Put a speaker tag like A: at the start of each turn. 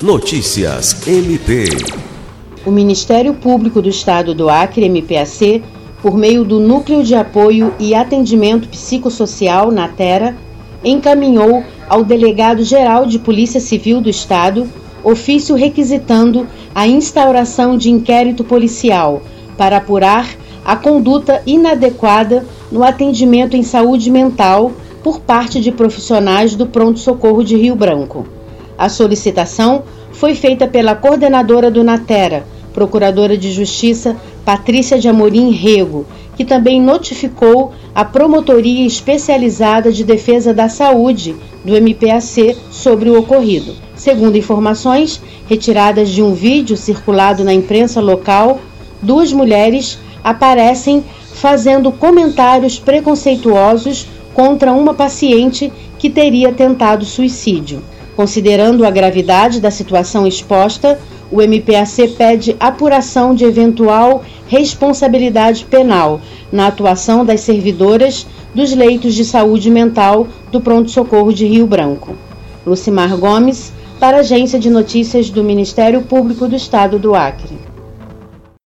A: Notícias MP.
B: O Ministério Público do Estado do Acre, MPAC, por meio do Núcleo de Apoio e Atendimento Psicossocial, NATERA, encaminhou ao Delegado-Geral de Polícia Civil do Estado ofício requisitando a instauração de inquérito policial para apurar a conduta inadequada no atendimento em saúde mental por parte de profissionais do Pronto-Socorro de Rio Branco. A solicitação foi feita pela coordenadora do Natera, Procuradora de Justiça Patrícia de Amorim Rego, que também notificou a Promotoria Especializada de Defesa da Saúde do MPAC sobre o ocorrido. Segundo informações retiradas de um vídeo circulado na imprensa local, duas mulheres aparecem fazendo comentários preconceituosos contra uma paciente que teria tentado suicídio. Considerando a gravidade da situação exposta, o MPAC pede apuração de eventual responsabilidade penal na atuação das servidoras dos leitos de saúde mental do Pronto-Socorro de Rio Branco. Lucimar Gomes, para a Agência de Notícias do Ministério Público do Estado do Acre.